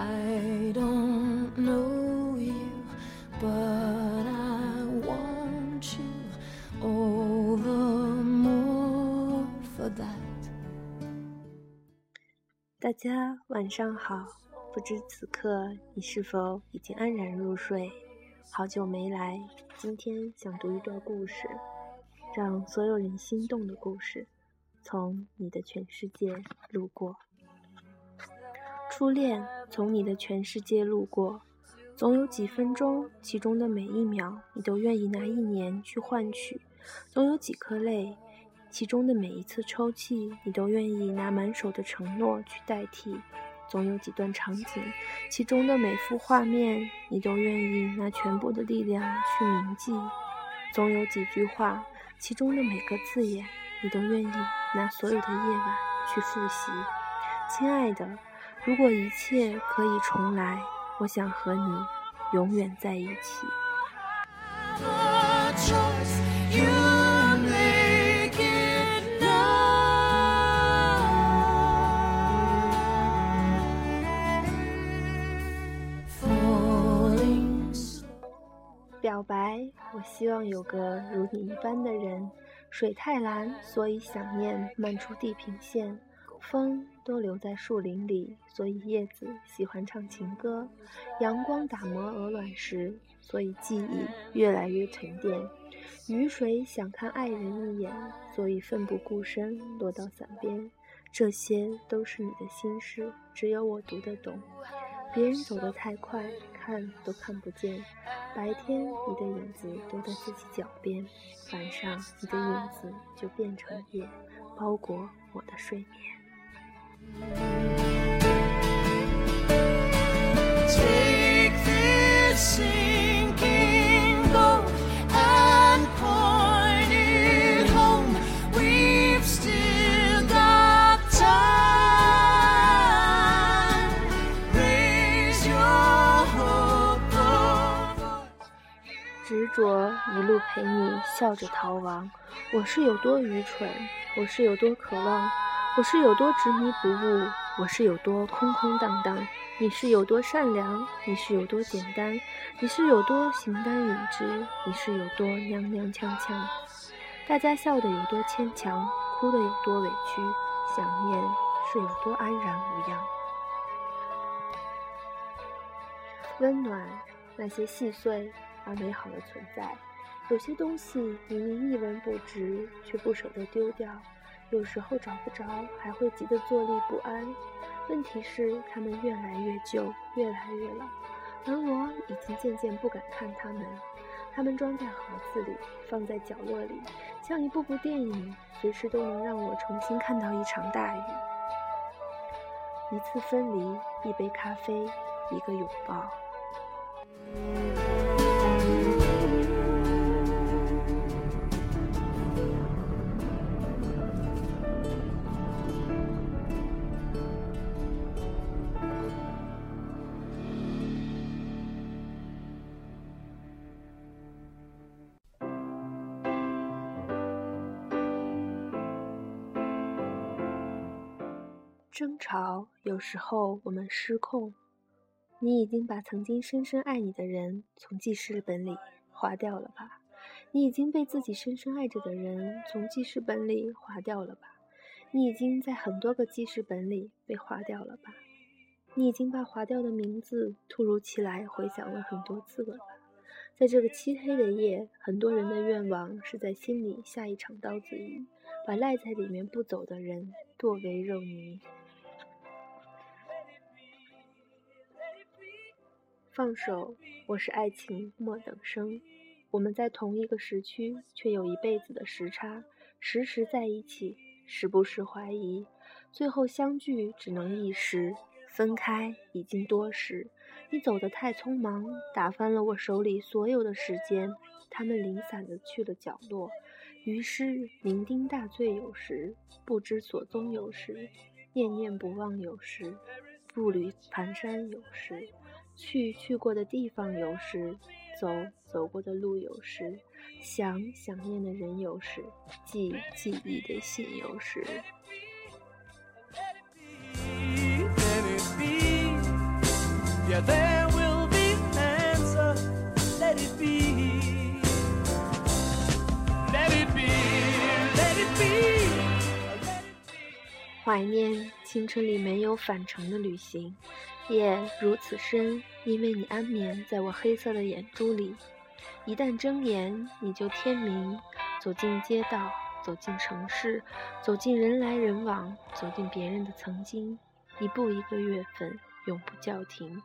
I don't know you, but I want you all the more for that. 大家晚上好，不知此刻你是否已经安然入睡？好久没来，今天想读一段故事，让所有人心动的故事，从你的全世界路过。初恋从你的全世界路过，总有几分钟，其中的每一秒，你都愿意拿一年去换取；总有几颗泪，其中的每一次抽泣，你都愿意拿满手的承诺去代替；总有几段场景，其中的每幅画面，你都愿意拿全部的力量去铭记；总有几句话，其中的每个字眼，你都愿意拿所有的夜晚去复习。亲爱的。如果一切可以重来，我想和你永远在一起。表白，我希望有个如你一般的人。水太蓝，所以想念漫出地平线。风都留在树林里，所以叶子喜欢唱情歌；阳光打磨鹅卵石，所以记忆越来越沉淀；雨水想看爱人一眼，所以奋不顾身落到伞边。这些都是你的心事，只有我读得懂。别人走得太快，看都看不见。白天你的影子都在自己脚边，晚上你的影子就变成夜，包裹我的睡眠。执着一路陪你笑着逃亡，我是有多愚蠢，我是有多渴望。我是有多执迷不悟，我是有多空空荡荡；你是有多善良，你是有多简单；你是有多形单影只，你是有多踉踉跄跄。大家笑得有多牵强，哭得有多委屈，想念是有多安然无恙。温暖，那些细碎而美好的存在。有些东西明明一文不值，却不舍得丢掉。有时候找不着，还会急得坐立不安。问题是，它们越来越旧，越来越老，而我已经渐渐不敢看它们。它们装在盒子里，放在角落里，像一部部电影，随时都能让我重新看到一场大雨。一次分离，一杯咖啡，一个拥抱。争吵，有时候我们失控。你已经把曾经深深爱你的人从记事本里划掉了吧？你已经被自己深深爱着的人从记事本里划掉了吧？你已经在很多个记事本里被划掉了吧？你已经把划掉的名字突如其来回想了很多次了吧？在这个漆黑的夜，很多人的愿望是在心里下一场刀子雨，把赖在里面不走的人剁为肉泥。放手，我是爱情莫等生。我们在同一个时区，却有一辈子的时差。时时在一起，时不时怀疑，最后相聚只能一时，分开已经多时。你走得太匆忙，打翻了我手里所有的时间，他们零散的去了角落。于是酩酊大醉有时，不知所踪有时，念念不忘有时，步履蹒跚有时。去去过的地方有时，走走过的路有时，想想念的人有时，寄记忆的信有时。怀念青春里没有返程的旅行，夜如此深，因为你安眠在我黑色的眼珠里。一旦睁眼，你就天明。走进街道，走进城市，走进人来人往，走进别人的曾经，一步一个月份，永不叫停。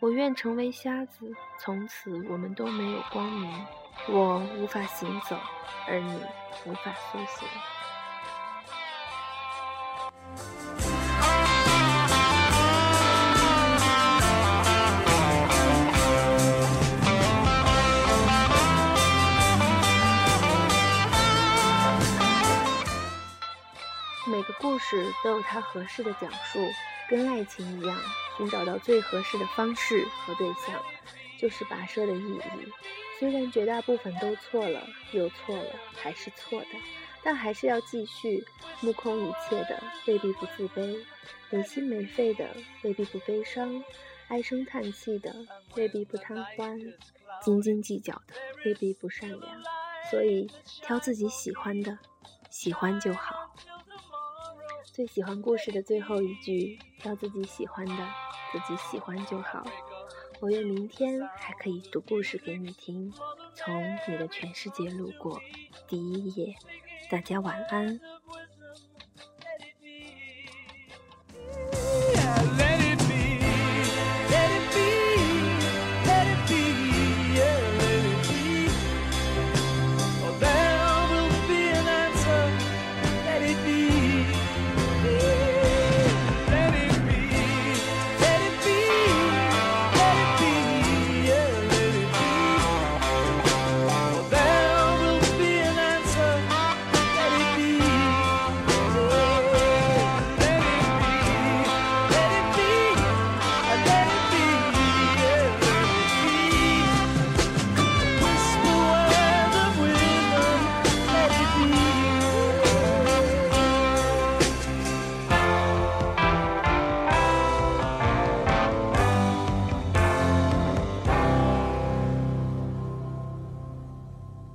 我愿成为瞎子，从此我们都没有光明。我无法行走，而你无法苏醒。每个故事都有它合适的讲述，跟爱情一样，寻找到最合适的方式和对象，就是跋涉的意义。虽然绝大部分都错了，又错了，还是错的，但还是要继续。目空一切的未必不自卑，没心没肺的未必不悲伤，唉声叹气的未必不贪欢，斤斤计较的未必不善良。所以，挑自己喜欢的，喜欢就好。最喜欢故事的最后一句，挑自己喜欢的，自己喜欢就好。我愿明天还可以读故事给你听，从你的全世界路过，第一页。大家晚安。